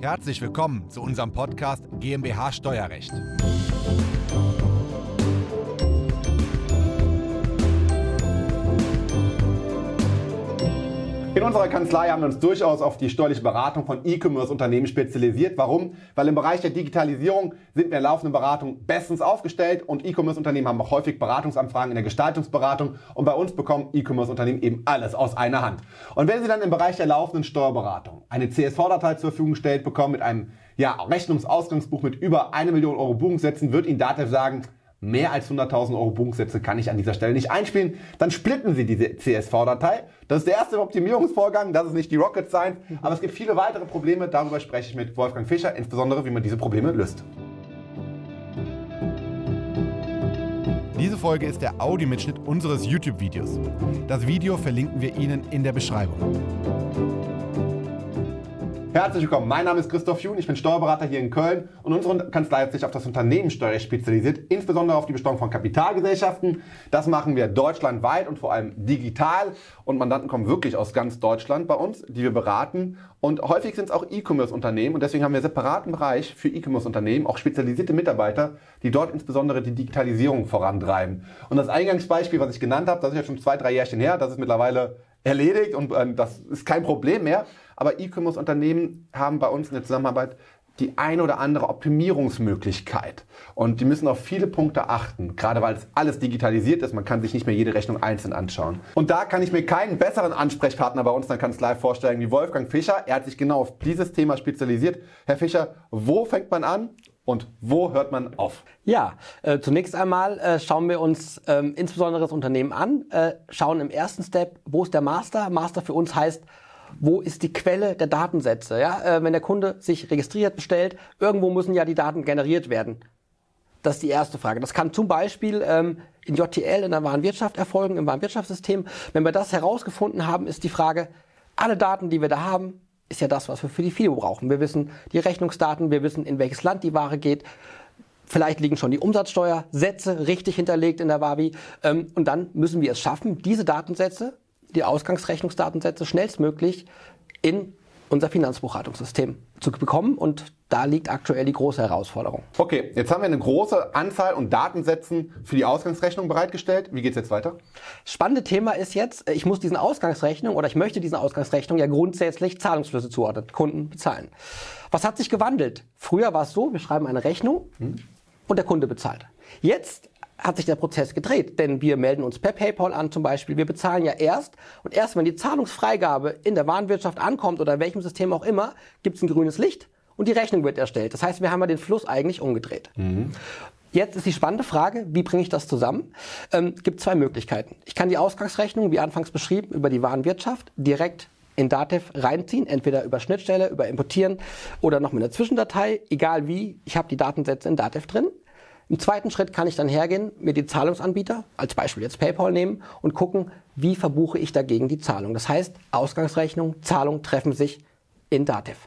Herzlich willkommen zu unserem Podcast GmbH Steuerrecht. In unserer Kanzlei haben wir uns durchaus auf die steuerliche Beratung von E-Commerce-Unternehmen spezialisiert. Warum? Weil im Bereich der Digitalisierung sind wir in laufenden Beratung bestens aufgestellt und E-Commerce-Unternehmen haben auch häufig Beratungsanfragen in der Gestaltungsberatung und bei uns bekommen E-Commerce-Unternehmen eben alles aus einer Hand. Und wenn Sie dann im Bereich der laufenden Steuerberatung eine CSV-Datei zur Verfügung gestellt bekommen mit einem ja, Rechnungsausgangsbuch mit über eine Million Euro Buchungssätzen, wird Ihnen Datev sagen, mehr als 100.000 Euro Buchungssätze kann ich an dieser Stelle nicht einspielen. Dann splitten Sie diese CSV-Datei. Das ist der erste Optimierungsvorgang, das ist nicht die Rocket Science, aber es gibt viele weitere Probleme. Darüber spreche ich mit Wolfgang Fischer, insbesondere wie man diese Probleme löst. Diese Folge ist der Audiomitschnitt unseres YouTube-Videos. Das Video verlinken wir Ihnen in der Beschreibung. Herzlich willkommen. Mein Name ist Christoph Jun, ich bin Steuerberater hier in Köln und unsere Kanzlei hat sich auf das Unternehmenssteuerrecht spezialisiert, insbesondere auf die Besteuerung von Kapitalgesellschaften. Das machen wir deutschlandweit und vor allem digital und Mandanten kommen wirklich aus ganz Deutschland bei uns, die wir beraten und häufig sind es auch E-Commerce-Unternehmen und deswegen haben wir einen separaten Bereich für E-Commerce-Unternehmen, auch spezialisierte Mitarbeiter, die dort insbesondere die Digitalisierung vorantreiben. Und das Eingangsbeispiel, was ich genannt habe, das ist jetzt schon zwei, drei Jährchen her, das ist mittlerweile erledigt und äh, das ist kein Problem mehr. Aber E-Commerce-Unternehmen haben bei uns in der Zusammenarbeit die eine oder andere Optimierungsmöglichkeit. Und die müssen auf viele Punkte achten, gerade weil es alles digitalisiert ist. Man kann sich nicht mehr jede Rechnung einzeln anschauen. Und da kann ich mir keinen besseren Ansprechpartner bei uns in der Kanzlei vorstellen wie Wolfgang Fischer. Er hat sich genau auf dieses Thema spezialisiert. Herr Fischer, wo fängt man an und wo hört man auf? Ja, äh, zunächst einmal äh, schauen wir uns ähm, insbesondere das Unternehmen an, äh, schauen im ersten Step, wo ist der Master? Master für uns heißt, wo ist die Quelle der Datensätze? Ja, äh, wenn der Kunde sich registriert, bestellt, irgendwo müssen ja die Daten generiert werden. Das ist die erste Frage. Das kann zum Beispiel ähm, in JTL, in der Warenwirtschaft erfolgen, im Warenwirtschaftssystem. Wenn wir das herausgefunden haben, ist die Frage, alle Daten, die wir da haben, ist ja das, was wir für die FIO brauchen. Wir wissen die Rechnungsdaten, wir wissen, in welches Land die Ware geht. Vielleicht liegen schon die Umsatzsteuersätze richtig hinterlegt in der WABI. Ähm, und dann müssen wir es schaffen, diese Datensätze die Ausgangsrechnungsdatensätze schnellstmöglich in unser Finanzbuchhaltungssystem zu bekommen und da liegt aktuell die große Herausforderung. Okay, jetzt haben wir eine große Anzahl und Datensätzen für die Ausgangsrechnung bereitgestellt. Wie geht's jetzt weiter? Spannende Thema ist jetzt, ich muss diesen Ausgangsrechnung oder ich möchte diesen Ausgangsrechnung ja grundsätzlich Zahlungsflüsse zuordnen, Kunden bezahlen. Was hat sich gewandelt? Früher war es so, wir schreiben eine Rechnung hm. und der Kunde bezahlt. Jetzt hat sich der Prozess gedreht, denn wir melden uns per PayPal an zum Beispiel. Wir bezahlen ja erst und erst wenn die Zahlungsfreigabe in der Warenwirtschaft ankommt oder in welchem System auch immer, gibt es ein grünes Licht und die Rechnung wird erstellt. Das heißt, wir haben ja den Fluss eigentlich umgedreht. Mhm. Jetzt ist die spannende Frage, wie bringe ich das zusammen? Ähm, gibt zwei Möglichkeiten. Ich kann die Ausgangsrechnung, wie anfangs beschrieben, über die Warenwirtschaft direkt in Datev reinziehen, entweder über Schnittstelle, über Importieren oder noch mit einer Zwischendatei, egal wie. Ich habe die Datensätze in Datev drin. Im zweiten Schritt kann ich dann hergehen, mir die Zahlungsanbieter, als Beispiel jetzt PayPal nehmen und gucken, wie verbuche ich dagegen die Zahlung. Das heißt, Ausgangsrechnung, Zahlung treffen sich in Datev.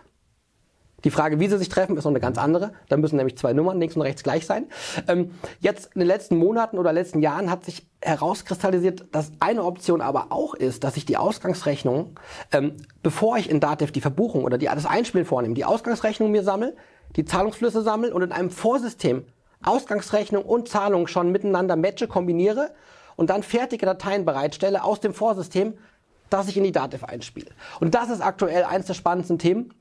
Die Frage, wie sie sich treffen, ist noch eine ganz andere. Da müssen nämlich zwei Nummern links und rechts gleich sein. Ähm, jetzt in den letzten Monaten oder letzten Jahren hat sich herauskristallisiert, dass eine Option aber auch ist, dass ich die Ausgangsrechnung, ähm, bevor ich in Datev die Verbuchung oder die, das Einspielen vornehme, die Ausgangsrechnung mir sammle, die Zahlungsflüsse sammle und in einem Vorsystem Ausgangsrechnung und Zahlung schon miteinander matche, kombiniere und dann fertige Dateien bereitstelle aus dem Vorsystem, das ich in die Datev einspiele. Und das ist aktuell eines der spannendsten Themen.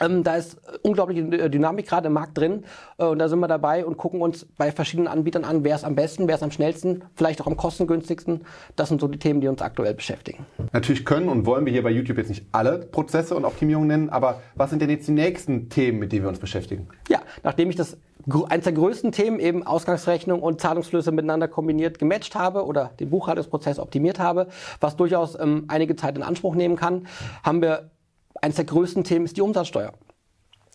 Ähm, da ist unglaubliche Dynamik gerade im Markt drin äh, und da sind wir dabei und gucken uns bei verschiedenen Anbietern an, wer ist am besten, wer ist am schnellsten, vielleicht auch am kostengünstigsten. Das sind so die Themen, die uns aktuell beschäftigen. Natürlich können und wollen wir hier bei YouTube jetzt nicht alle Prozesse und Optimierungen nennen, aber was sind denn jetzt die nächsten Themen, mit denen wir uns beschäftigen? Ja, nachdem ich das eines der größten Themen eben Ausgangsrechnung und Zahlungsflüsse miteinander kombiniert gematcht habe oder den Buchhaltungsprozess optimiert habe, was durchaus ähm, einige Zeit in Anspruch nehmen kann, haben wir eines der größten Themen ist die Umsatzsteuer.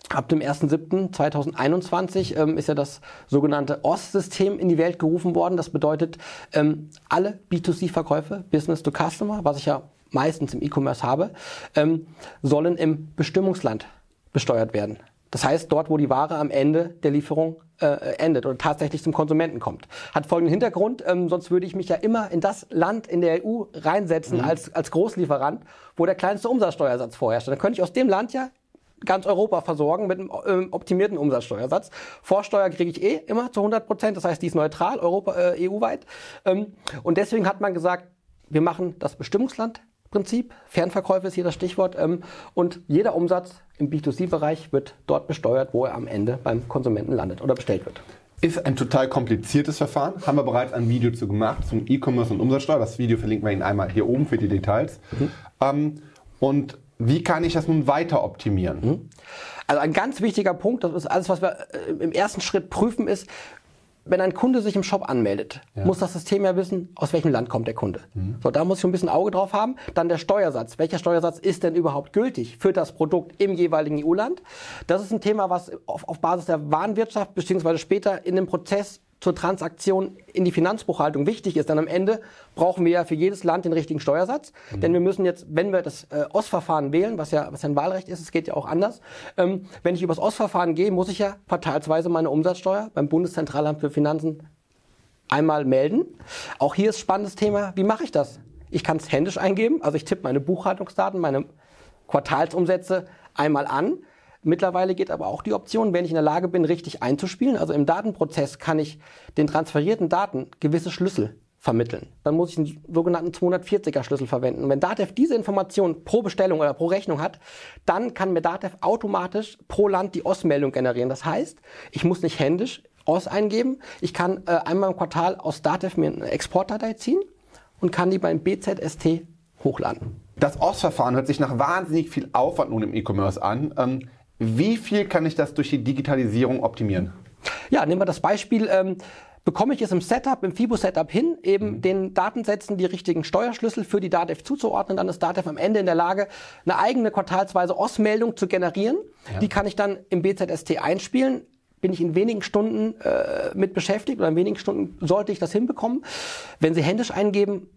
Ab dem 1.7.2021 ähm, ist ja das sogenannte OS-System in die Welt gerufen worden. Das bedeutet, ähm, alle B2C-Verkäufe, Business to Customer, was ich ja meistens im E-Commerce habe, ähm, sollen im Bestimmungsland besteuert werden. Das heißt, dort, wo die Ware am Ende der Lieferung äh, endet oder tatsächlich zum Konsumenten kommt. Hat folgenden Hintergrund, ähm, sonst würde ich mich ja immer in das Land in der EU reinsetzen mhm. als, als Großlieferant, wo der kleinste Umsatzsteuersatz vorherrscht. Dann könnte ich aus dem Land ja ganz Europa versorgen mit einem ähm, optimierten Umsatzsteuersatz. Vorsteuer kriege ich eh immer zu 100 Prozent, das heißt, die ist neutral, Europa, äh, EU-weit. Ähm, und deswegen hat man gesagt, wir machen das Bestimmungslandprinzip. Fernverkäufe ist hier das Stichwort. Ähm, und jeder Umsatz im B2C-Bereich wird dort besteuert, wo er am Ende beim Konsumenten landet oder bestellt wird. Ist ein total kompliziertes Verfahren. Haben wir bereits ein Video zu gemacht zum E-Commerce und Umsatzsteuer. Das Video verlinken wir Ihnen einmal hier oben für die Details. Mhm. Ähm, und wie kann ich das nun weiter optimieren? Mhm. Also ein ganz wichtiger Punkt, das ist alles, was wir äh, im ersten Schritt prüfen, ist, wenn ein Kunde sich im Shop anmeldet, ja. muss das System ja wissen, aus welchem Land kommt der Kunde. Mhm. So, da muss ich ein bisschen Auge drauf haben. Dann der Steuersatz. Welcher Steuersatz ist denn überhaupt gültig für das Produkt im jeweiligen EU-Land? Das ist ein Thema, was auf, auf Basis der Warenwirtschaft beziehungsweise später in dem Prozess zur Transaktion in die Finanzbuchhaltung wichtig ist. Denn am Ende brauchen wir ja für jedes Land den richtigen Steuersatz. Mhm. Denn wir müssen jetzt, wenn wir das äh, OS-Verfahren wählen, was ja, was ja ein Wahlrecht ist, es geht ja auch anders, ähm, wenn ich über das OS-Verfahren gehe, muss ich ja quartalsweise meine Umsatzsteuer beim Bundeszentralamt für Finanzen einmal melden. Auch hier ist spannendes Thema, wie mache ich das? Ich kann es händisch eingeben, also ich tippe meine Buchhaltungsdaten, meine Quartalsumsätze einmal an Mittlerweile geht aber auch die Option, wenn ich in der Lage bin, richtig einzuspielen. Also im Datenprozess kann ich den transferierten Daten gewisse Schlüssel vermitteln. Dann muss ich einen sogenannten 240er Schlüssel verwenden. Und wenn Datev diese Information pro Bestellung oder pro Rechnung hat, dann kann mir Datev automatisch pro Land die OS-Meldung generieren. Das heißt, ich muss nicht händisch OS eingeben. Ich kann äh, einmal im Quartal aus Datev mir eine Exportdatei ziehen und kann die beim BZST hochladen. Das OS-Verfahren hört sich nach wahnsinnig viel Aufwand nun im E-Commerce an. Ähm, wie viel kann ich das durch die Digitalisierung optimieren? Ja, nehmen wir das Beispiel. Ähm, bekomme ich es im Setup, im FIBO-Setup hin, eben mhm. den Datensätzen die richtigen Steuerschlüssel für die DATEV zuzuordnen, dann ist DATEV am Ende in der Lage, eine eigene quartalsweise OS-Meldung zu generieren. Ja. Die kann ich dann im BZST einspielen. Bin ich in wenigen Stunden äh, mit beschäftigt oder in wenigen Stunden sollte ich das hinbekommen. Wenn Sie händisch eingeben,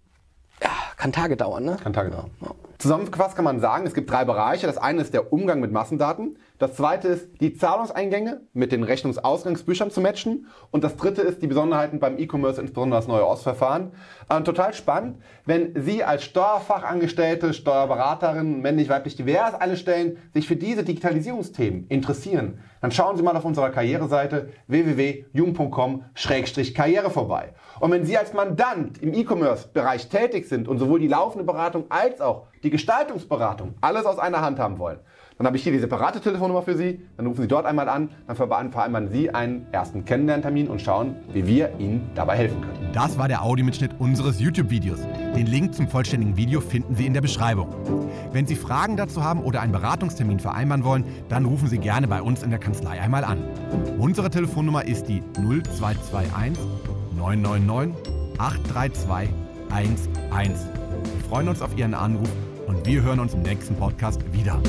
ja, kann Tage dauern. Ne? Kann Tage dauern. Ja. Zusammengefasst kann man sagen, es gibt drei Bereiche. Das eine ist der Umgang mit Massendaten. Das zweite ist, die Zahlungseingänge mit den Rechnungsausgangsbüchern zu matchen. Und das dritte ist, die Besonderheiten beim E-Commerce, insbesondere das neue OS-Verfahren. Ähm, total spannend, wenn Sie als Steuerfachangestellte, Steuerberaterin, männlich, weiblich, divers, alle Stellen, sich für diese Digitalisierungsthemen interessieren, dann schauen Sie mal auf unserer Karriereseite www.jung.com-karriere vorbei. Und wenn Sie als Mandant im E-Commerce-Bereich tätig sind und sowohl die laufende Beratung als auch die Gestaltungsberatung alles aus einer Hand haben wollen, dann habe ich hier die separate Telefonnummer für Sie. Dann rufen Sie dort einmal an, dann vereinbaren Sie einen ersten Kennenlerntermin und schauen, wie wir Ihnen dabei helfen können. Das war der Audiomitschnitt unseres YouTube-Videos. Den Link zum vollständigen Video finden Sie in der Beschreibung. Wenn Sie Fragen dazu haben oder einen Beratungstermin vereinbaren wollen, dann rufen Sie gerne bei uns in der Kanzlei einmal an. Unsere Telefonnummer ist die 0221 999 832 11. Wir freuen uns auf Ihren Anruf und wir hören uns im nächsten Podcast wieder.